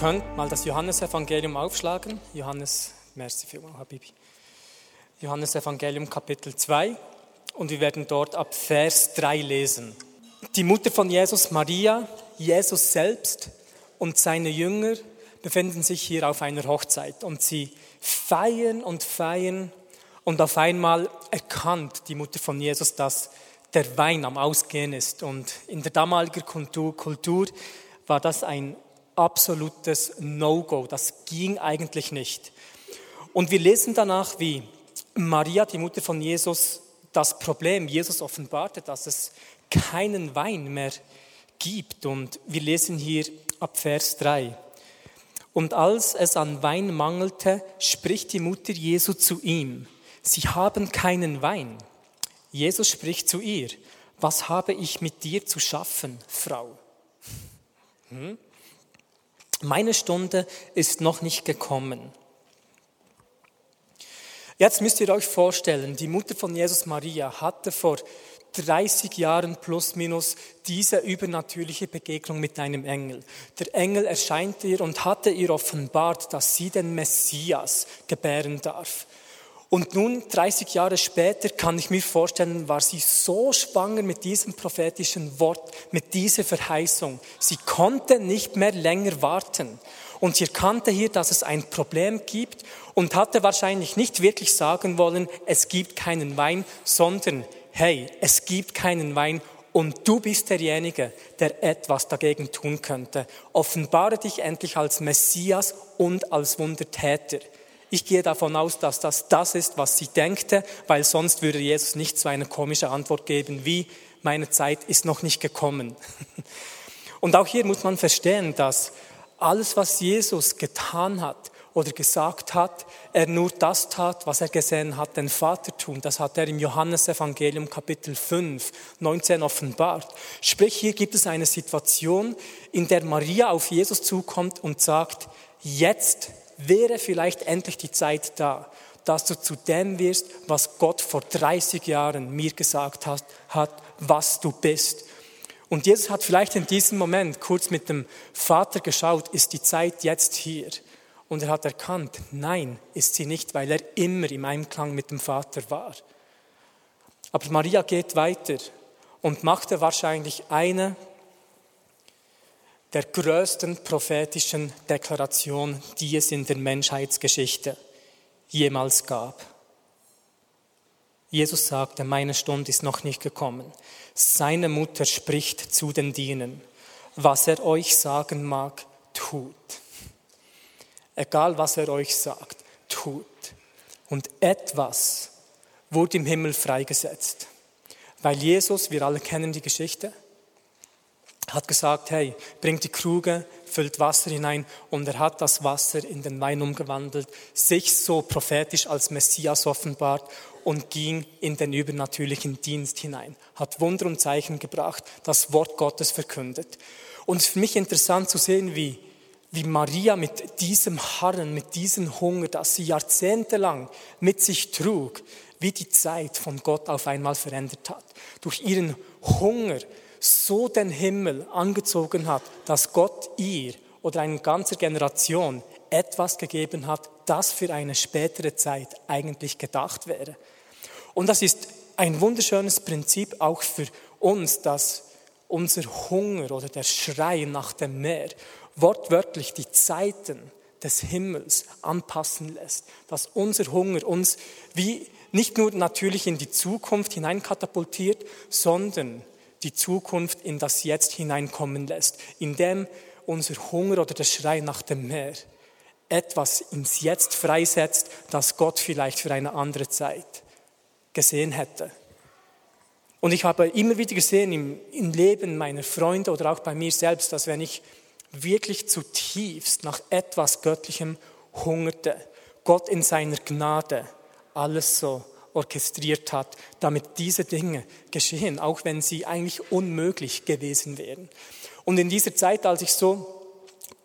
Könnt mal das Johannesevangelium aufschlagen. Johannes, merci vielmals, Habibi. Johannesevangelium Kapitel 2 und wir werden dort ab Vers 3 lesen. Die Mutter von Jesus, Maria, Jesus selbst und seine Jünger befinden sich hier auf einer Hochzeit und sie feiern und feiern und auf einmal erkannt die Mutter von Jesus, dass der Wein am Ausgehen ist. Und in der damaligen Kultur war das ein absolutes No-Go. Das ging eigentlich nicht. Und wir lesen danach, wie Maria, die Mutter von Jesus, das Problem Jesus offenbarte, dass es keinen Wein mehr gibt. Und wir lesen hier ab Vers 3. Und als es an Wein mangelte, spricht die Mutter Jesu zu ihm. Sie haben keinen Wein. Jesus spricht zu ihr, was habe ich mit dir zu schaffen, Frau? Hm? Meine Stunde ist noch nicht gekommen. Jetzt müsst ihr euch vorstellen, die Mutter von Jesus Maria hatte vor 30 Jahren plus minus diese übernatürliche Begegnung mit einem Engel. Der Engel erscheint ihr und hatte ihr offenbart, dass sie den Messias gebären darf. Und nun, 30 Jahre später, kann ich mir vorstellen, war sie so schwanger mit diesem prophetischen Wort, mit dieser Verheißung. Sie konnte nicht mehr länger warten. Und sie erkannte hier, dass es ein Problem gibt und hatte wahrscheinlich nicht wirklich sagen wollen, es gibt keinen Wein, sondern, hey, es gibt keinen Wein und du bist derjenige, der etwas dagegen tun könnte. Offenbare dich endlich als Messias und als Wundertäter. Ich gehe davon aus, dass das das ist, was sie denkte, weil sonst würde Jesus nicht so eine komische Antwort geben wie, meine Zeit ist noch nicht gekommen. Und auch hier muss man verstehen, dass alles, was Jesus getan hat oder gesagt hat, er nur das tat, was er gesehen hat, den Vater tun. Das hat er im Johannesevangelium Kapitel 5, 19 offenbart. Sprich, hier gibt es eine Situation, in der Maria auf Jesus zukommt und sagt, jetzt wäre vielleicht endlich die Zeit da, dass du zu dem wirst, was Gott vor 30 Jahren mir gesagt hat, hat, was du bist. Und Jesus hat vielleicht in diesem Moment kurz mit dem Vater geschaut, ist die Zeit jetzt hier? Und er hat erkannt, nein, ist sie nicht, weil er immer im Einklang mit dem Vater war. Aber Maria geht weiter und machte wahrscheinlich eine der größten prophetischen Deklaration, die es in der Menschheitsgeschichte jemals gab. Jesus sagte, meine Stunde ist noch nicht gekommen. Seine Mutter spricht zu den Dienern, was er euch sagen mag, tut. Egal was er euch sagt, tut. Und etwas wurde im Himmel freigesetzt. Weil Jesus, wir alle kennen die Geschichte, hat gesagt, hey, bringt die Kruge, füllt Wasser hinein und er hat das Wasser in den Wein umgewandelt, sich so prophetisch als Messias offenbart und ging in den übernatürlichen Dienst hinein, hat Wunder und Zeichen gebracht, das Wort Gottes verkündet. Und es ist für mich interessant zu sehen, wie, wie Maria mit diesem Harren, mit diesem Hunger, das sie jahrzehntelang mit sich trug, wie die Zeit von Gott auf einmal verändert hat. Durch ihren Hunger so den Himmel angezogen hat, dass Gott ihr oder einer ganzen Generation etwas gegeben hat, das für eine spätere Zeit eigentlich gedacht wäre. Und das ist ein wunderschönes Prinzip auch für uns, dass unser Hunger oder der Schrei nach dem Meer wortwörtlich die Zeiten des Himmels anpassen lässt, dass unser Hunger uns wie nicht nur natürlich in die Zukunft hineinkatapultiert, sondern die Zukunft in das Jetzt hineinkommen lässt, indem unser Hunger oder der Schrei nach dem Meer etwas ins Jetzt freisetzt, das Gott vielleicht für eine andere Zeit gesehen hätte. Und ich habe immer wieder gesehen im, im Leben meiner Freunde oder auch bei mir selbst, dass wenn ich wirklich zutiefst nach etwas Göttlichem hungerte, Gott in seiner Gnade alles so orchestriert hat, damit diese Dinge geschehen, auch wenn sie eigentlich unmöglich gewesen wären. Und in dieser Zeit, als ich so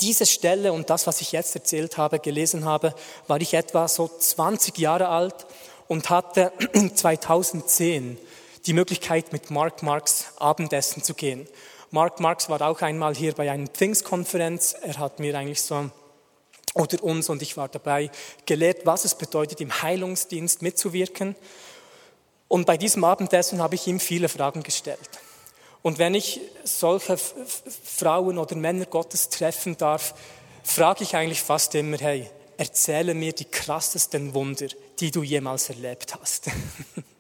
diese Stelle und das, was ich jetzt erzählt habe, gelesen habe, war ich etwa so 20 Jahre alt und hatte 2010 die Möglichkeit, mit Mark Marx Abendessen zu gehen. Mark Marx war auch einmal hier bei einer Pfingstkonferenz. Er hat mir eigentlich so, oder uns, und ich war dabei, gelehrt, was es bedeutet, im Heilungsdienst mitzuwirken. Und bei diesem Abendessen habe ich ihm viele Fragen gestellt. Und wenn ich solche Frauen oder Männer Gottes treffen darf, frage ich eigentlich fast immer, hey, erzähle mir die krassesten Wunder, die du jemals erlebt hast.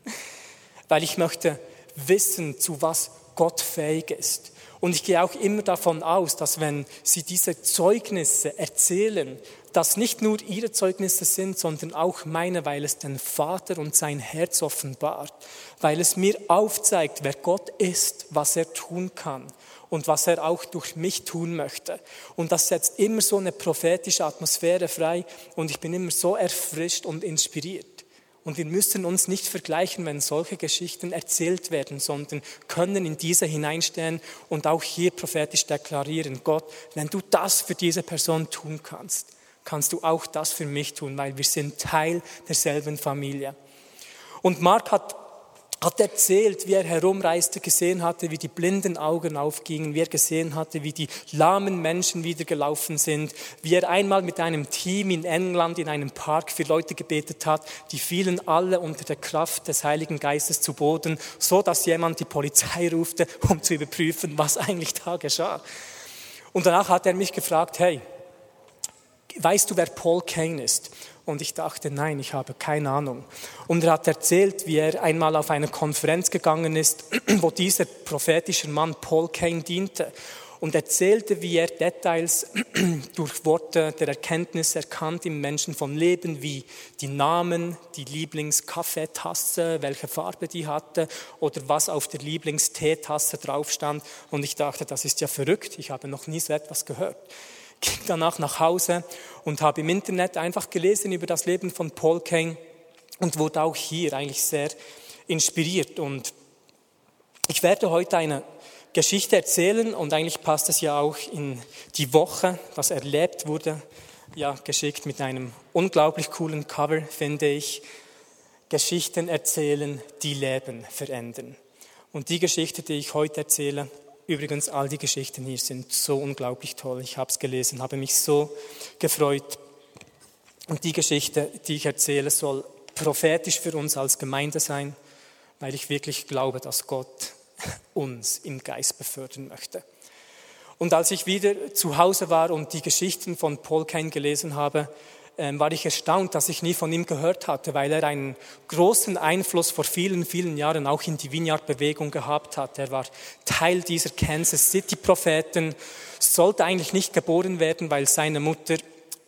Weil ich möchte wissen, zu was Gott fähig ist. Und ich gehe auch immer davon aus, dass wenn sie diese Zeugnisse erzählen, dass nicht nur ihre Zeugnisse sind, sondern auch meine, weil es den Vater und sein Herz offenbart, weil es mir aufzeigt, wer Gott ist, was er tun kann und was er auch durch mich tun möchte. Und das setzt immer so eine prophetische Atmosphäre frei und ich bin immer so erfrischt und inspiriert. Und wir müssen uns nicht vergleichen, wenn solche Geschichten erzählt werden, sondern können in diese hineinstellen und auch hier prophetisch deklarieren, Gott, wenn du das für diese Person tun kannst, kannst du auch das für mich tun, weil wir sind Teil derselben Familie. Und Mark hat hat erzählt, wie er herumreiste, gesehen hatte, wie die blinden Augen aufgingen, wie er gesehen hatte, wie die lahmen Menschen wieder gelaufen sind, wie er einmal mit einem Team in England in einem Park für Leute gebetet hat, die fielen alle unter der Kraft des Heiligen Geistes zu Boden, so dass jemand die Polizei rufte, um zu überprüfen, was eigentlich da geschah. Und danach hat er mich gefragt, hey, weißt du, wer Paul Kane ist? Und ich dachte, nein, ich habe keine Ahnung. Und er hat erzählt, wie er einmal auf eine Konferenz gegangen ist, wo dieser prophetische Mann Paul Kane diente und erzählte, wie er Details durch Worte der Erkenntnis erkannt im Menschen von Leben, wie die Namen, die Lieblingskaffeetasse, welche Farbe die hatte oder was auf der Lieblingsteetasse drauf stand. Und ich dachte, das ist ja verrückt, ich habe noch nie so etwas gehört ging danach nach Hause und habe im Internet einfach gelesen über das Leben von Paul Kane und wurde auch hier eigentlich sehr inspiriert. Und ich werde heute eine Geschichte erzählen und eigentlich passt es ja auch in die Woche, was erlebt wurde, ja, geschickt mit einem unglaublich coolen Cover, finde ich. Geschichten erzählen, die Leben verändern. Und die Geschichte, die ich heute erzähle, Übrigens, all die Geschichten hier sind so unglaublich toll. Ich habe es gelesen, habe mich so gefreut. Und die Geschichte, die ich erzähle, soll prophetisch für uns als Gemeinde sein, weil ich wirklich glaube, dass Gott uns im Geist befördern möchte. Und als ich wieder zu Hause war und die Geschichten von Paul Kane gelesen habe, war ich erstaunt, dass ich nie von ihm gehört hatte, weil er einen großen Einfluss vor vielen, vielen Jahren auch in die Vineyard-Bewegung gehabt hat. Er war Teil dieser Kansas City-Propheten, sollte eigentlich nicht geboren werden, weil seine Mutter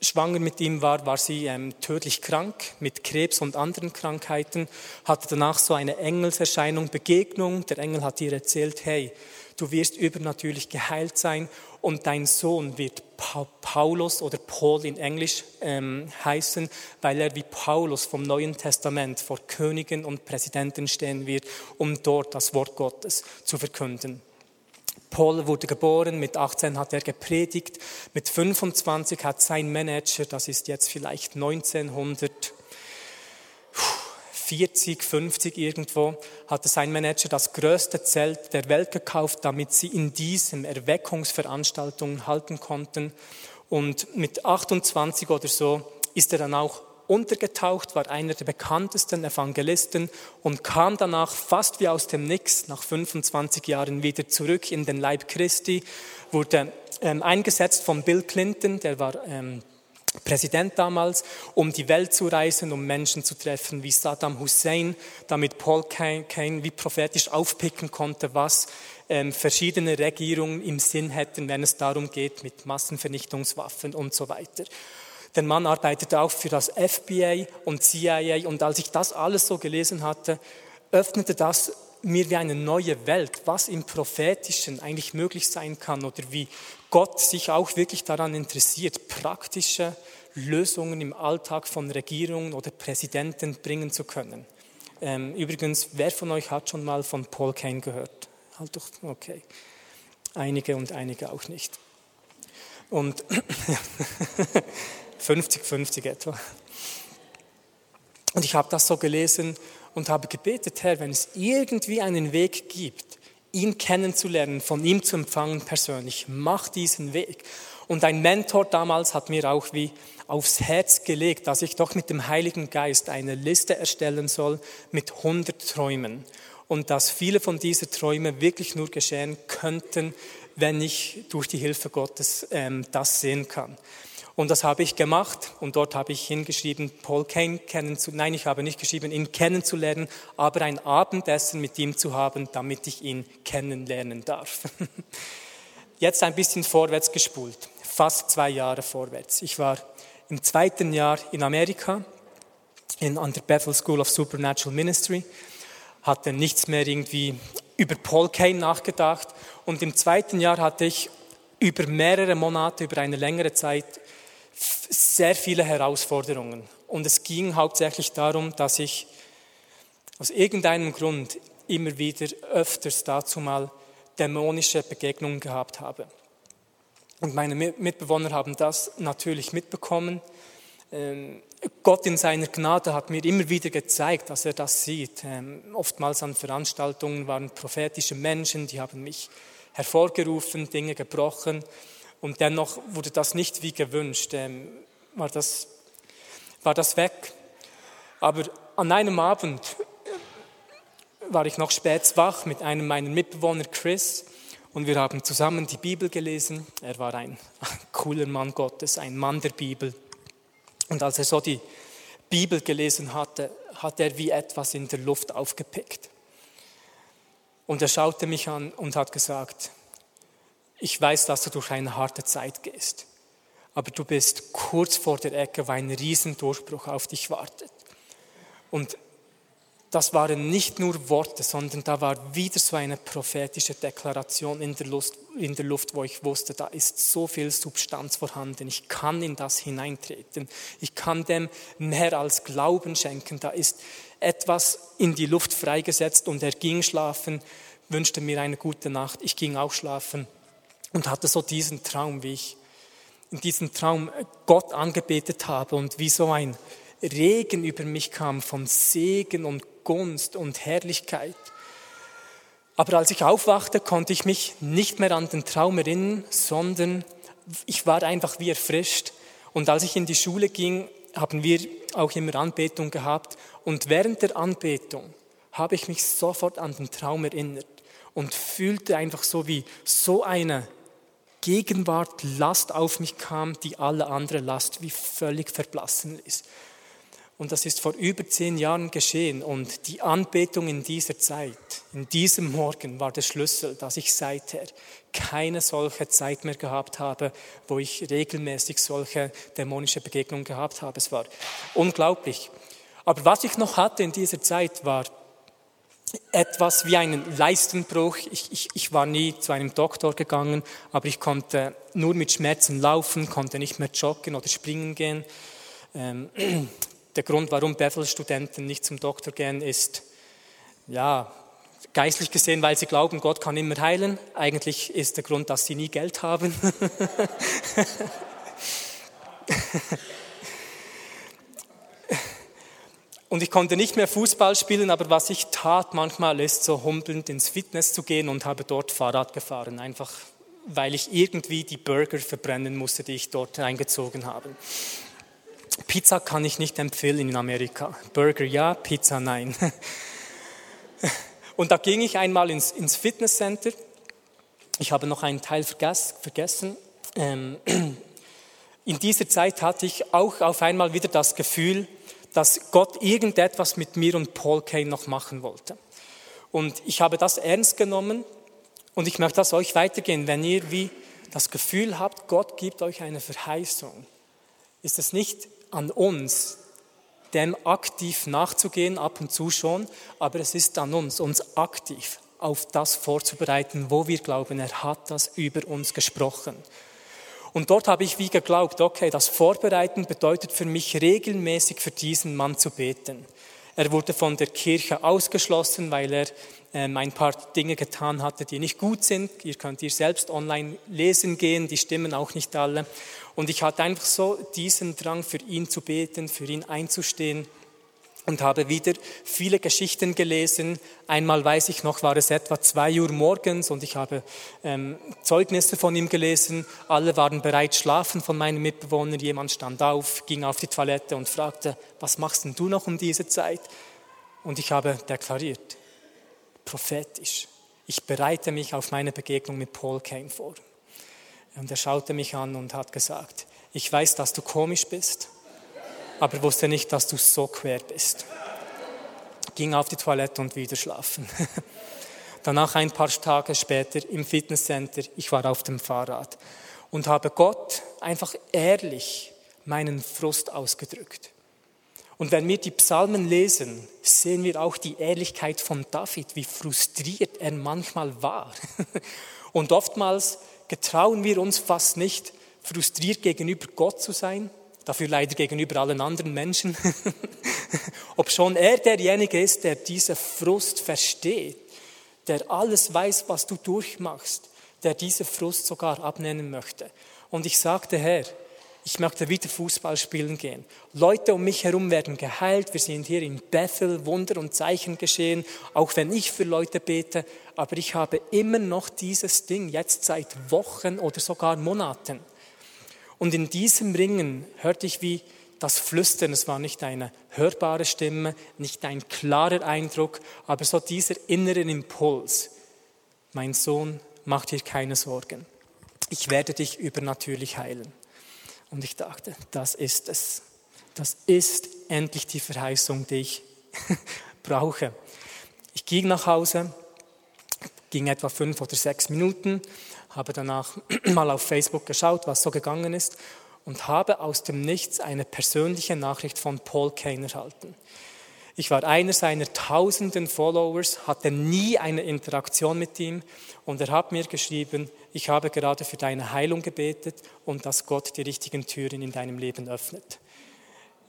schwanger mit ihm war, war sie ähm, tödlich krank mit Krebs und anderen Krankheiten, hatte danach so eine Engelserscheinung, Begegnung. Der Engel hat ihr erzählt, hey, du wirst übernatürlich geheilt sein und dein Sohn wird Paulus oder Paul in Englisch ähm, heißen, weil er wie Paulus vom Neuen Testament vor Königen und Präsidenten stehen wird, um dort das Wort Gottes zu verkünden. Paul wurde geboren, mit 18 hat er gepredigt, mit 25 hat sein Manager, das ist jetzt vielleicht 1900, 40, 50 irgendwo, hatte sein Manager das größte Zelt der Welt gekauft, damit sie in diesem Erweckungsveranstaltungen halten konnten. Und mit 28 oder so ist er dann auch untergetaucht, war einer der bekanntesten Evangelisten und kam danach fast wie aus dem Nix nach 25 Jahren wieder zurück in den Leib Christi, wurde ähm, eingesetzt von Bill Clinton, der war ähm, Präsident damals, um die Welt zu reisen, um Menschen zu treffen wie Saddam Hussein, damit Paul Kane wie prophetisch aufpicken konnte, was ähm, verschiedene Regierungen im Sinn hätten, wenn es darum geht, mit Massenvernichtungswaffen und so weiter. Der Mann arbeitete auch für das FBI und CIA und als ich das alles so gelesen hatte, öffnete das mir wie eine neue Welt, was im Prophetischen eigentlich möglich sein kann oder wie Gott sich auch wirklich daran interessiert, praktische Lösungen im Alltag von Regierungen oder Präsidenten bringen zu können. Ähm, übrigens, wer von euch hat schon mal von Paul Kane gehört? Halt doch, okay. Einige und einige auch nicht. Und 50-50 etwa. Und ich habe das so gelesen und habe gebetet, Herr, wenn es irgendwie einen Weg gibt, ihn kennenzulernen, von ihm zu empfangen persönlich, mach diesen Weg. Und ein Mentor damals hat mir auch wie aufs Herz gelegt, dass ich doch mit dem Heiligen Geist eine Liste erstellen soll mit 100 Träumen. Und dass viele von diesen Träumen wirklich nur geschehen könnten, wenn ich durch die Hilfe Gottes ähm, das sehen kann. Und das habe ich gemacht und dort habe ich hingeschrieben, Paul Kane kennenzulernen. Nein, ich habe nicht geschrieben, ihn kennenzulernen, aber ein Abendessen mit ihm zu haben, damit ich ihn kennenlernen darf. Jetzt ein bisschen vorwärts gespult, fast zwei Jahre vorwärts. Ich war im zweiten Jahr in Amerika in, an der Bethel School of Supernatural Ministry, hatte nichts mehr irgendwie über Paul Kane nachgedacht und im zweiten Jahr hatte ich über mehrere Monate, über eine längere Zeit sehr viele Herausforderungen. Und es ging hauptsächlich darum, dass ich aus irgendeinem Grund immer wieder öfters dazu mal dämonische Begegnungen gehabt habe. Und meine Mitbewohner haben das natürlich mitbekommen. Ähm, Gott in seiner Gnade hat mir immer wieder gezeigt, dass er das sieht. Ähm, oftmals an Veranstaltungen waren prophetische Menschen, die haben mich hervorgerufen, Dinge gebrochen. Und dennoch wurde das nicht wie gewünscht, ähm, war, das, war das weg. Aber an einem Abend war ich noch spät wach mit einem meiner Mitbewohner Chris und wir haben zusammen die Bibel gelesen. Er war ein cooler Mann Gottes, ein Mann der Bibel. Und als er so die Bibel gelesen hatte, hat er wie etwas in der Luft aufgepickt. Und er schaute mich an und hat gesagt, ich weiß, dass du durch eine harte Zeit gehst, aber du bist kurz vor der Ecke, weil ein Riesendurchbruch auf dich wartet. Und das waren nicht nur Worte, sondern da war wieder so eine prophetische Deklaration in der, Luft, in der Luft, wo ich wusste, da ist so viel Substanz vorhanden. Ich kann in das hineintreten. Ich kann dem mehr als Glauben schenken. Da ist etwas in die Luft freigesetzt und er ging schlafen, wünschte mir eine gute Nacht. Ich ging auch schlafen und hatte so diesen Traum, wie ich in diesem Traum Gott angebetet habe und wie so ein Regen über mich kam von Segen und Gunst und Herrlichkeit. Aber als ich aufwachte, konnte ich mich nicht mehr an den Traum erinnern, sondern ich war einfach wie erfrischt. Und als ich in die Schule ging, haben wir auch immer Anbetung gehabt. Und während der Anbetung habe ich mich sofort an den Traum erinnert und fühlte einfach so wie so eine Gegenwart, Last auf mich kam, die alle andere Last wie völlig verblassen ist. Und das ist vor über zehn Jahren geschehen. Und die Anbetung in dieser Zeit, in diesem Morgen, war der Schlüssel, dass ich seither keine solche Zeit mehr gehabt habe, wo ich regelmäßig solche dämonische Begegnungen gehabt habe. Es war unglaublich. Aber was ich noch hatte in dieser Zeit war etwas wie einen Leistenbruch. Ich, ich, ich war nie zu einem Doktor gegangen, aber ich konnte nur mit Schmerzen laufen, konnte nicht mehr joggen oder springen gehen. Ähm, der Grund, warum Bethel-Studenten nicht zum Doktor gehen, ist, ja, geistlich gesehen, weil sie glauben, Gott kann immer heilen. Eigentlich ist der Grund, dass sie nie Geld haben. Und ich konnte nicht mehr Fußball spielen, aber was ich tat manchmal ist, so humpelnd ins Fitness zu gehen und habe dort Fahrrad gefahren, einfach weil ich irgendwie die Burger verbrennen musste, die ich dort eingezogen habe. Pizza kann ich nicht empfehlen in Amerika. Burger ja, Pizza nein. Und da ging ich einmal ins, ins Fitnesscenter. Ich habe noch einen Teil vergessen. Ähm, in dieser Zeit hatte ich auch auf einmal wieder das Gefühl, dass Gott irgendetwas mit mir und Paul Kane noch machen wollte. Und ich habe das ernst genommen und ich möchte das euch weitergehen. Wenn ihr wie das Gefühl habt, Gott gibt euch eine Verheißung, ist es nicht an uns, dem aktiv nachzugehen, ab und zu schon, aber es ist an uns, uns aktiv auf das vorzubereiten, wo wir glauben, er hat das über uns gesprochen. Und dort habe ich wie geglaubt, okay, das Vorbereiten bedeutet für mich regelmäßig für diesen Mann zu beten. Er wurde von der Kirche ausgeschlossen, weil er ähm, ein paar Dinge getan hatte, die nicht gut sind. Ihr könnt ihr selbst online lesen gehen, die stimmen auch nicht alle. Und ich hatte einfach so diesen Drang, für ihn zu beten, für ihn einzustehen und habe wieder viele Geschichten gelesen. Einmal weiß ich noch, war es etwa zwei Uhr morgens und ich habe ähm, Zeugnisse von ihm gelesen. Alle waren bereit schlafen von meinen Mitbewohnern. Jemand stand auf, ging auf die Toilette und fragte, was machst denn du noch um diese Zeit? Und ich habe deklariert, prophetisch, ich bereite mich auf meine Begegnung mit Paul Kane vor. Und er schaute mich an und hat gesagt, ich weiß, dass du komisch bist, aber wusste nicht, dass du so quer bist. Ging auf die Toilette und wieder schlafen. Danach ein paar Tage später im Fitnesscenter, ich war auf dem Fahrrad und habe Gott einfach ehrlich meinen Frust ausgedrückt. Und wenn wir die Psalmen lesen, sehen wir auch die Ehrlichkeit von David, wie frustriert er manchmal war. Und oftmals getrauen wir uns fast nicht, frustriert gegenüber Gott zu sein, dafür leider gegenüber allen anderen Menschen. Ob schon er derjenige ist, der diese Frust versteht, der alles weiß, was du durchmachst, der diese Frust sogar abnehmen möchte. Und ich sagte, Herr, ich möchte wieder Fußball spielen gehen. Leute um mich herum werden geheilt. Wir sind hier in Bethel, Wunder und Zeichen geschehen, auch wenn ich für Leute bete. Aber ich habe immer noch dieses Ding, jetzt seit Wochen oder sogar Monaten. Und in diesem Ringen hörte ich wie das Flüstern. Es war nicht eine hörbare Stimme, nicht ein klarer Eindruck, aber so dieser innere Impuls. Mein Sohn, mach dir keine Sorgen. Ich werde dich übernatürlich heilen. Und ich dachte, das ist es. Das ist endlich die Verheißung, die ich brauche. Ich ging nach Hause, ging etwa fünf oder sechs Minuten, habe danach mal auf Facebook geschaut, was so gegangen ist und habe aus dem Nichts eine persönliche Nachricht von Paul Kane erhalten. Ich war einer seiner tausenden Followers, hatte nie eine Interaktion mit ihm und er hat mir geschrieben, ich habe gerade für deine Heilung gebetet und dass Gott die richtigen Türen in deinem Leben öffnet.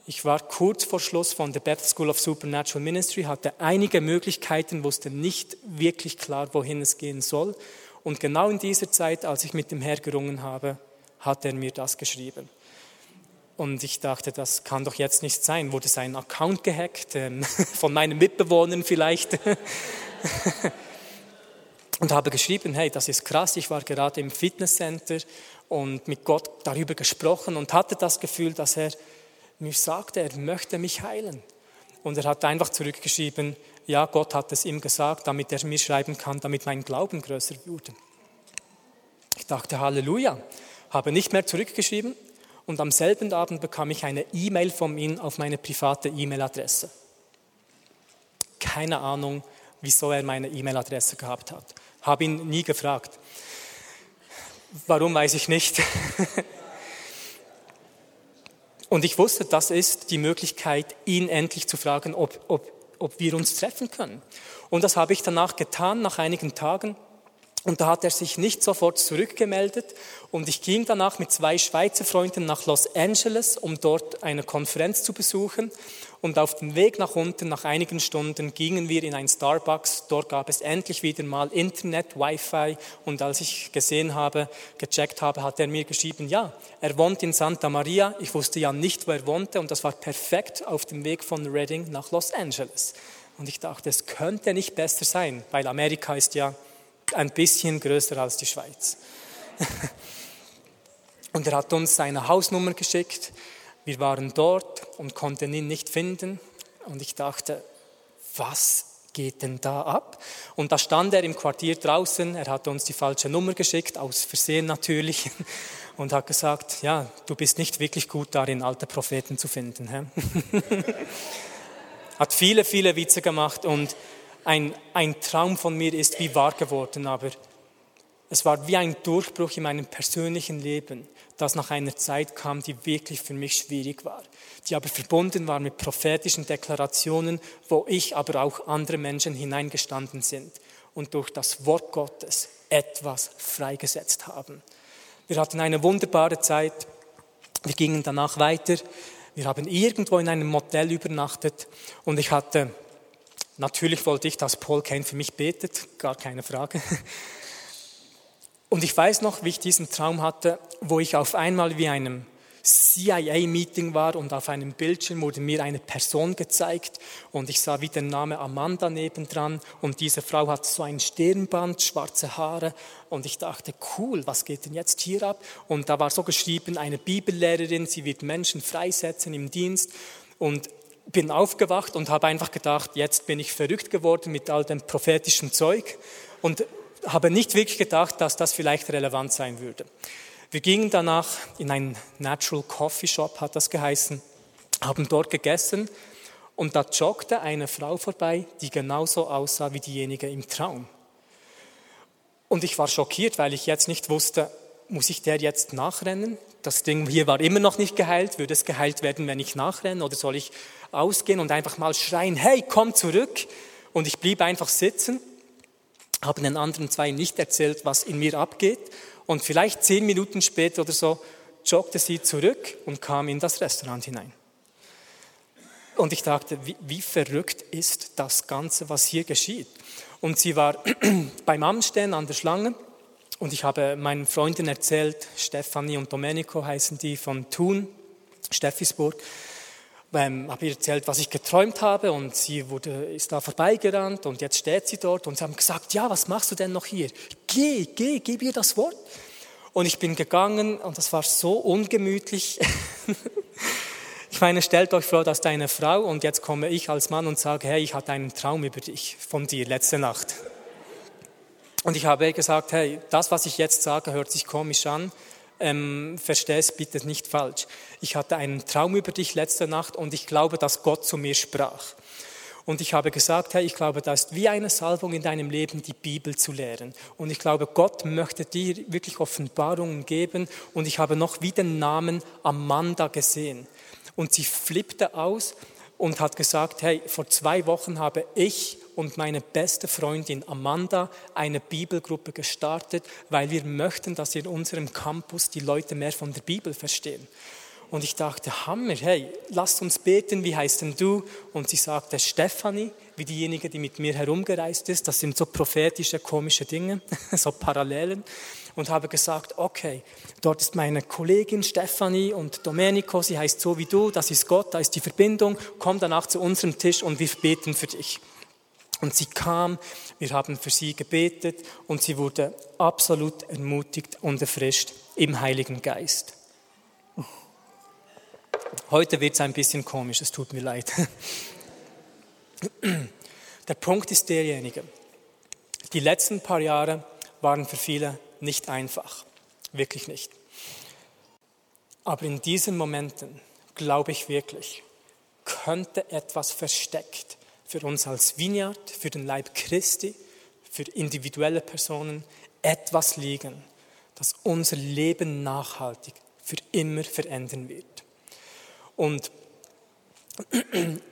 Ich war kurz vor Schluss von der Beth School of Supernatural Ministry, hatte einige Möglichkeiten, wusste nicht wirklich klar, wohin es gehen soll. Und genau in dieser Zeit, als ich mit dem Herr gerungen habe, hat er mir das geschrieben. Und ich dachte, das kann doch jetzt nicht sein. Wurde sein Account gehackt, ähm, von meinen Mitbewohnern vielleicht. und habe geschrieben, hey, das ist krass, ich war gerade im Fitnesscenter und mit Gott darüber gesprochen und hatte das Gefühl, dass er mir sagte, er möchte mich heilen. Und er hat einfach zurückgeschrieben, ja, Gott hat es ihm gesagt, damit er mir schreiben kann, damit mein Glauben größer wurde. Ich dachte, Halleluja, habe nicht mehr zurückgeschrieben, und am selben Abend bekam ich eine E-Mail von ihm auf meine private E-Mail-Adresse. Keine Ahnung, wieso er meine E-Mail-Adresse gehabt hat. Habe ihn nie gefragt. Warum weiß ich nicht. Und ich wusste, das ist die Möglichkeit, ihn endlich zu fragen, ob, ob, ob wir uns treffen können. Und das habe ich danach getan, nach einigen Tagen. Und da hat er sich nicht sofort zurückgemeldet. Und ich ging danach mit zwei Schweizer Freunden nach Los Angeles, um dort eine Konferenz zu besuchen. Und auf dem Weg nach unten, nach einigen Stunden, gingen wir in ein Starbucks. Dort gab es endlich wieder mal Internet, Wi-Fi. Und als ich gesehen habe, gecheckt habe, hat er mir geschrieben, ja, er wohnt in Santa Maria. Ich wusste ja nicht, wo er wohnte. Und das war perfekt auf dem Weg von Reading nach Los Angeles. Und ich dachte, es könnte nicht besser sein, weil Amerika ist ja ein bisschen größer als die Schweiz. Und er hat uns seine Hausnummer geschickt. Wir waren dort und konnten ihn nicht finden. Und ich dachte, was geht denn da ab? Und da stand er im Quartier draußen. Er hat uns die falsche Nummer geschickt, aus Versehen natürlich. Und hat gesagt, ja, du bist nicht wirklich gut darin, alte Propheten zu finden. hat viele, viele Witze gemacht und ein, ein Traum von mir ist wie wahr geworden, aber Es war wie ein Durchbruch in meinem persönlichen Leben, das nach einer Zeit kam, die wirklich für mich schwierig war, die aber verbunden war mit prophetischen Deklarationen, wo ich, aber auch andere Menschen hineingestanden sind und durch das Wort Gottes etwas freigesetzt haben. Wir hatten eine wunderbare Zeit. Wir gingen danach weiter. Wir haben irgendwo in einem Motel übernachtet und ich hatte, natürlich wollte ich, dass Paul Kane für mich betet, gar keine Frage. Und ich weiß noch, wie ich diesen Traum hatte, wo ich auf einmal wie einem CIA-Meeting war und auf einem Bildschirm wurde mir eine Person gezeigt und ich sah wie der Name Amanda nebendran und diese Frau hat so ein Stirnband, schwarze Haare und ich dachte, cool, was geht denn jetzt hier ab? Und da war so geschrieben, eine Bibellehrerin, sie wird Menschen freisetzen im Dienst und bin aufgewacht und habe einfach gedacht, jetzt bin ich verrückt geworden mit all dem prophetischen Zeug und habe nicht wirklich gedacht, dass das vielleicht relevant sein würde. Wir gingen danach in einen Natural Coffee Shop, hat das geheißen, haben dort gegessen und da joggte eine Frau vorbei, die genauso aussah wie diejenige im Traum. Und ich war schockiert, weil ich jetzt nicht wusste, muss ich der jetzt nachrennen? Das Ding hier war immer noch nicht geheilt. Würde es geheilt werden, wenn ich nachrenne? Oder soll ich ausgehen und einfach mal schreien, hey, komm zurück? Und ich blieb einfach sitzen haben den anderen zwei nicht erzählt, was in mir abgeht. Und vielleicht zehn Minuten später oder so joggte sie zurück und kam in das Restaurant hinein. Und ich dachte, wie, wie verrückt ist das Ganze, was hier geschieht? Und sie war beim Amstehen an der Schlange und ich habe meinen Freunden erzählt, Stefanie und Domenico heißen die von Thun, Steffisburg, ähm, habe ihr erzählt, was ich geträumt habe und sie wurde, ist da vorbeigerannt und jetzt steht sie dort und sie haben gesagt, ja, was machst du denn noch hier? Geh, geh, gib ihr das Wort. Und ich bin gegangen und das war so ungemütlich. ich meine, stellt euch vor, dass deine Frau und jetzt komme ich als Mann und sage, hey, ich hatte einen Traum über dich von dir letzte Nacht. Und ich habe gesagt, hey, das, was ich jetzt sage, hört sich komisch an, ähm, versteh es bitte nicht falsch. Ich hatte einen Traum über dich letzte Nacht und ich glaube, dass Gott zu mir sprach. Und ich habe gesagt, hey, ich glaube, da ist wie eine Salbung in deinem Leben, die Bibel zu lehren. Und ich glaube, Gott möchte dir wirklich Offenbarungen geben. Und ich habe noch wie den Namen Amanda gesehen. Und sie flippte aus und hat gesagt, hey, vor zwei Wochen habe ich und meine beste Freundin Amanda eine Bibelgruppe gestartet, weil wir möchten, dass in unserem Campus die Leute mehr von der Bibel verstehen. Und ich dachte, Hammer, hey, lasst uns beten, wie heißt denn du? Und sie sagte, Stefanie, wie diejenige, die mit mir herumgereist ist. Das sind so prophetische, komische Dinge, so Parallelen. Und habe gesagt, okay, dort ist meine Kollegin Stefanie und Domenico, sie heißt so wie du, das ist Gott, da ist die Verbindung, komm danach zu unserem Tisch und wir beten für dich. Und sie kam, wir haben für sie gebetet und sie wurde absolut ermutigt und erfrischt im Heiligen Geist. Heute wird es ein bisschen komisch, es tut mir leid. Der Punkt ist derjenige, die letzten paar Jahre waren für viele nicht einfach, wirklich nicht. Aber in diesen Momenten, glaube ich wirklich, könnte etwas versteckt für uns als Vineyard, für den Leib Christi, für individuelle Personen etwas liegen, das unser Leben nachhaltig für immer verändern wird. Und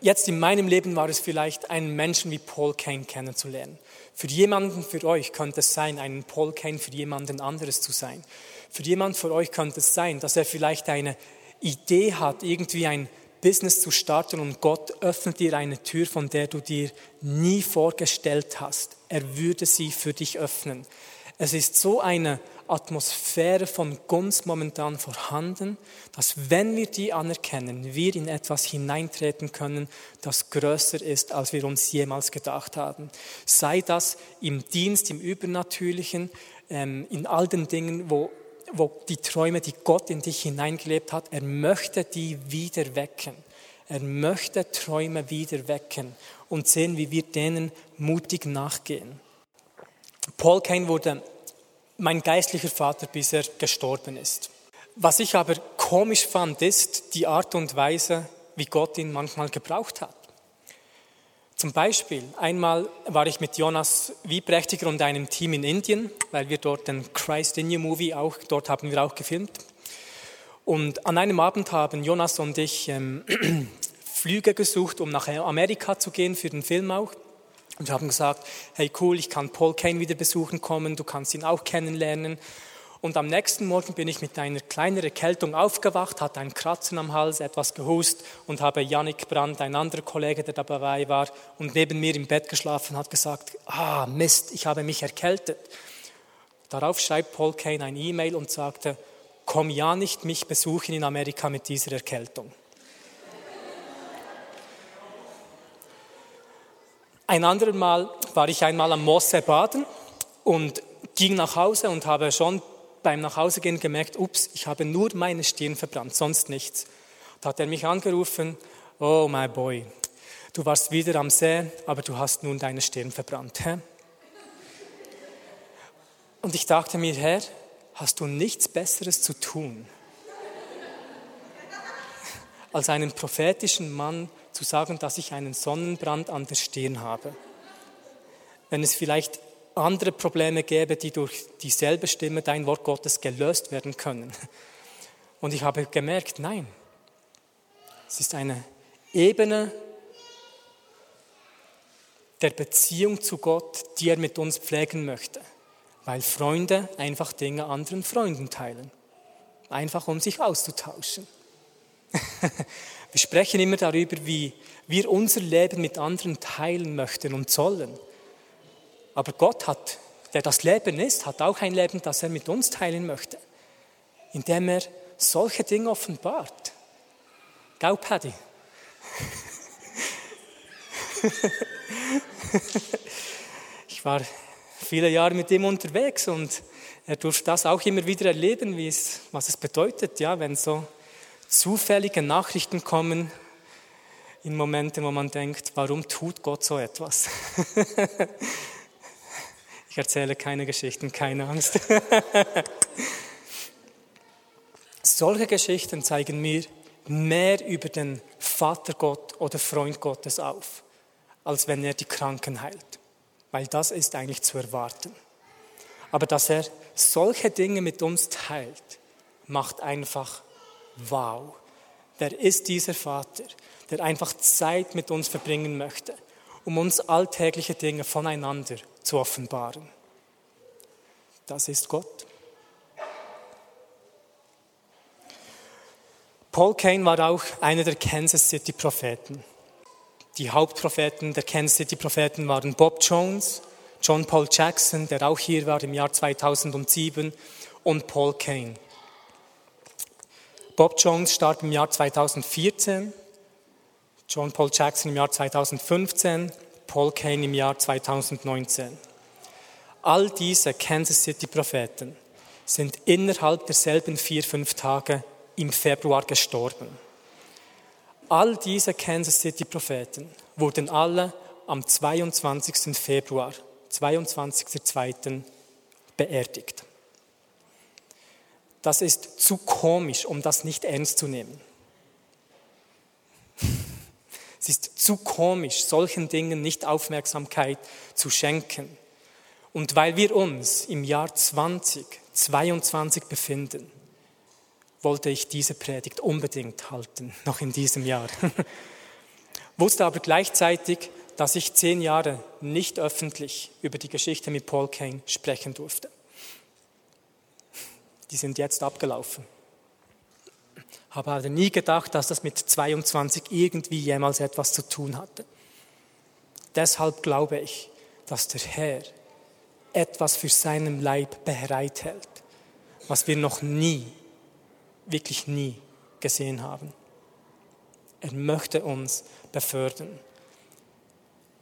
jetzt in meinem Leben war es vielleicht, einen Menschen wie Paul Kane kennenzulernen. Für jemanden, für euch könnte es sein, einen Paul Kane für jemanden anderes zu sein. Für jemanden für euch könnte es sein, dass er vielleicht eine Idee hat, irgendwie ein Business zu starten und Gott öffnet dir eine Tür, von der du dir nie vorgestellt hast. Er würde sie für dich öffnen. Es ist so eine Atmosphäre von Gunst momentan vorhanden, dass wenn wir die anerkennen, wir in etwas hineintreten können, das größer ist, als wir uns jemals gedacht haben. Sei das im Dienst, im Übernatürlichen, ähm, in all den Dingen, wo wo die Träume, die Gott in dich hineingelebt hat, er möchte die wieder wecken. Er möchte Träume wieder wecken und sehen, wie wir denen mutig nachgehen. Paul Kane wurde mein geistlicher Vater, bis er gestorben ist. Was ich aber komisch fand, ist die Art und Weise, wie Gott ihn manchmal gebraucht hat. Zum Beispiel, einmal war ich mit Jonas Wiebrächtiger und einem Team in Indien, weil wir dort den Christ in You Movie auch, dort haben wir auch gefilmt. Und an einem Abend haben Jonas und ich ähm, Flüge gesucht, um nach Amerika zu gehen für den Film auch. Und wir haben gesagt, hey cool, ich kann Paul Kane wieder besuchen kommen, du kannst ihn auch kennenlernen. Und am nächsten Morgen bin ich mit einer kleinen Erkältung aufgewacht, hatte einen Kratzen am Hals, etwas gehust und habe Yannick Brandt, ein anderer Kollege, der dabei war und neben mir im Bett geschlafen hat, gesagt, ah Mist, ich habe mich erkältet. Darauf schreibt Paul Kane ein E-Mail und sagte, komm ja nicht mich besuchen in Amerika mit dieser Erkältung. Ein anderes Mal war ich einmal am Mosse baden und ging nach Hause und habe schon beim Nachhausegehen gemerkt, ups, ich habe nur meine Stirn verbrannt, sonst nichts. Da hat er mich angerufen, oh my boy, du warst wieder am See, aber du hast nun deine Stirn verbrannt. Hä? Und ich dachte mir, Herr, hast du nichts Besseres zu tun, als einen prophetischen Mann zu sagen, dass ich einen Sonnenbrand an der Stirn habe. Wenn es vielleicht andere Probleme gäbe, die durch dieselbe Stimme, dein Wort Gottes, gelöst werden können. Und ich habe gemerkt, nein, es ist eine Ebene der Beziehung zu Gott, die er mit uns pflegen möchte, weil Freunde einfach Dinge anderen Freunden teilen, einfach um sich auszutauschen. Wir sprechen immer darüber, wie wir unser Leben mit anderen teilen möchten und sollen. Aber Gott hat, der das Leben ist, hat auch ein Leben, das er mit uns teilen möchte, indem er solche Dinge offenbart. Gau, Paddy? ich war viele Jahre mit ihm unterwegs und er durfte das auch immer wieder erleben, wie es, was es bedeutet, ja, wenn so zufällige Nachrichten kommen in Momenten, wo man denkt, warum tut Gott so etwas? Ich erzähle keine Geschichten, keine Angst. Solche Geschichten zeigen mir mehr über den Vater Gott oder Freund Gottes auf, als wenn er die Kranken heilt. Weil das ist eigentlich zu erwarten. Aber dass er solche Dinge mit uns teilt, macht einfach wow. Wer ist dieser Vater, der einfach Zeit mit uns verbringen möchte, um uns alltägliche Dinge voneinander zu offenbaren. Das ist Gott. Paul Kane war auch einer der Kansas City Propheten. Die Hauptpropheten der Kansas City Propheten waren Bob Jones, John Paul Jackson, der auch hier war im Jahr 2007, und Paul Kane. Bob Jones starb im Jahr 2014, John Paul Jackson im Jahr 2015, Paul Kane im Jahr 2019. All diese Kansas City Propheten sind innerhalb derselben vier, fünf Tage im Februar gestorben. All diese Kansas City Propheten wurden alle am 22. Februar, 22.02. beerdigt. Das ist zu komisch, um das nicht ernst zu nehmen. Es ist zu komisch, solchen Dingen nicht Aufmerksamkeit zu schenken. Und weil wir uns im Jahr 2022 befinden, wollte ich diese Predigt unbedingt halten, noch in diesem Jahr. Wusste aber gleichzeitig, dass ich zehn Jahre nicht öffentlich über die Geschichte mit Paul Kane sprechen durfte. Die sind jetzt abgelaufen habe aber nie gedacht, dass das mit 22 irgendwie jemals etwas zu tun hatte. Deshalb glaube ich, dass der Herr etwas für seinen Leib bereithält, was wir noch nie, wirklich nie gesehen haben. Er möchte uns befördern.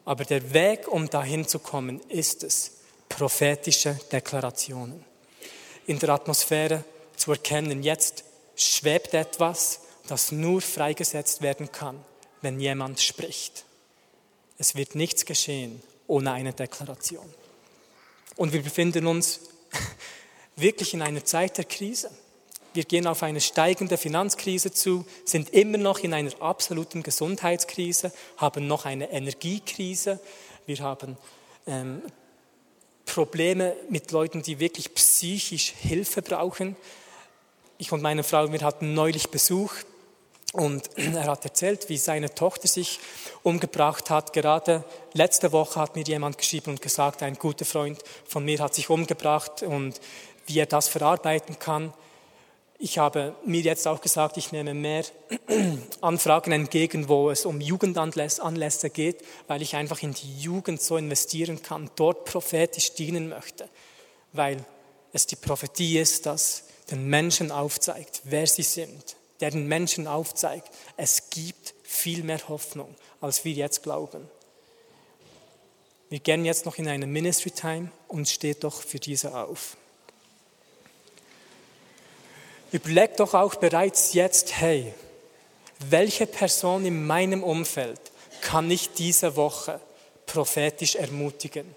Aber der Weg, um dahin zu kommen, ist es, prophetische Deklarationen in der Atmosphäre zu erkennen. Jetzt schwebt etwas, das nur freigesetzt werden kann, wenn jemand spricht. Es wird nichts geschehen ohne eine Deklaration. Und wir befinden uns wirklich in einer Zeit der Krise. wir gehen auf eine steigende Finanzkrise zu, sind immer noch in einer absoluten Gesundheitskrise, haben noch eine Energiekrise, wir haben ähm, Probleme mit Leuten, die wirklich psychisch Hilfe brauchen. Ich und meine Frau, wir hatten neulich Besuch und er hat erzählt, wie seine Tochter sich umgebracht hat. Gerade letzte Woche hat mir jemand geschrieben und gesagt, ein guter Freund von mir hat sich umgebracht und wie er das verarbeiten kann. Ich habe mir jetzt auch gesagt, ich nehme mehr Anfragen entgegen, wo es um Jugendanlässe geht, weil ich einfach in die Jugend so investieren kann, dort prophetisch dienen möchte, weil es die Prophetie ist, dass den Menschen aufzeigt, wer sie sind, der den Menschen aufzeigt, es gibt viel mehr Hoffnung, als wir jetzt glauben. Wir gehen jetzt noch in eine Ministry Time und steht doch für diese auf. Überleg doch auch bereits jetzt, hey, welche Person in meinem Umfeld kann ich diese Woche prophetisch ermutigen?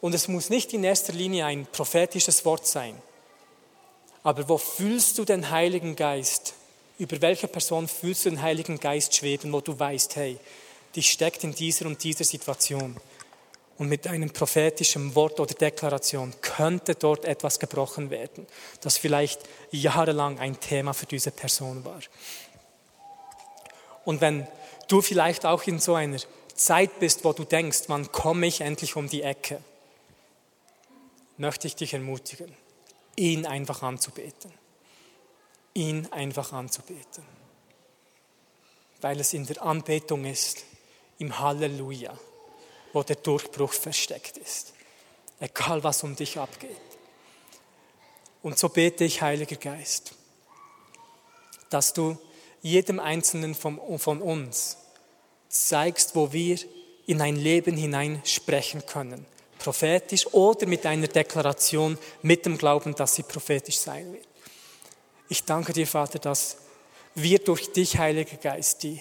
Und es muss nicht in erster Linie ein prophetisches Wort sein. Aber wo fühlst du den Heiligen Geist? Über welche Person fühlst du den Heiligen Geist schweben, wo du weißt, hey, die steckt in dieser und dieser Situation? Und mit einem prophetischen Wort oder Deklaration könnte dort etwas gebrochen werden, das vielleicht jahrelang ein Thema für diese Person war. Und wenn du vielleicht auch in so einer Zeit bist, wo du denkst, wann komme ich endlich um die Ecke, möchte ich dich ermutigen, ihn einfach anzubeten. Ihn einfach anzubeten. Weil es in der Anbetung ist, im Halleluja wo der Durchbruch versteckt ist. Egal, was um dich abgeht. Und so bete ich, Heiliger Geist, dass du jedem Einzelnen von, von uns zeigst, wo wir in ein Leben hinein sprechen können. Prophetisch oder mit einer Deklaration, mit dem Glauben, dass sie prophetisch sein wird. Ich danke dir, Vater, dass wir durch dich, Heiliger Geist, die,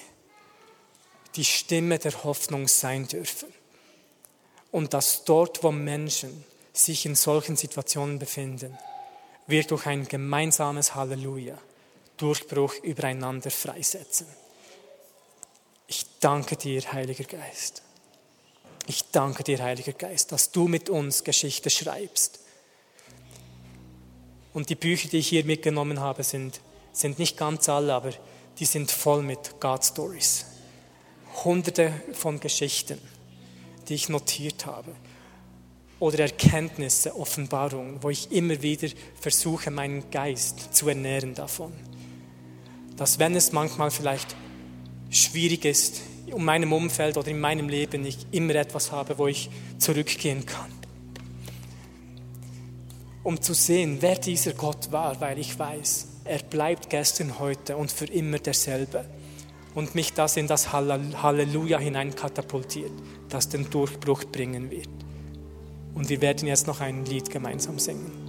die Stimme der Hoffnung sein dürfen und dass dort, wo Menschen sich in solchen Situationen befinden, wir durch ein gemeinsames Halleluja Durchbruch übereinander freisetzen. Ich danke dir, Heiliger Geist. Ich danke dir, Heiliger Geist, dass du mit uns Geschichte schreibst. Und die Bücher, die ich hier mitgenommen habe, sind, sind nicht ganz alle, aber die sind voll mit God Stories. Hunderte von Geschichten die ich notiert habe. Oder Erkenntnisse, Offenbarungen, wo ich immer wieder versuche, meinen Geist zu ernähren davon. Dass wenn es manchmal vielleicht schwierig ist, um meinem Umfeld oder in meinem Leben, ich immer etwas habe, wo ich zurückgehen kann. Um zu sehen, wer dieser Gott war, weil ich weiß, er bleibt gestern, heute und für immer derselbe und mich das in das Halleluja hinein katapultiert, das den Durchbruch bringen wird. Und wir werden jetzt noch ein Lied gemeinsam singen.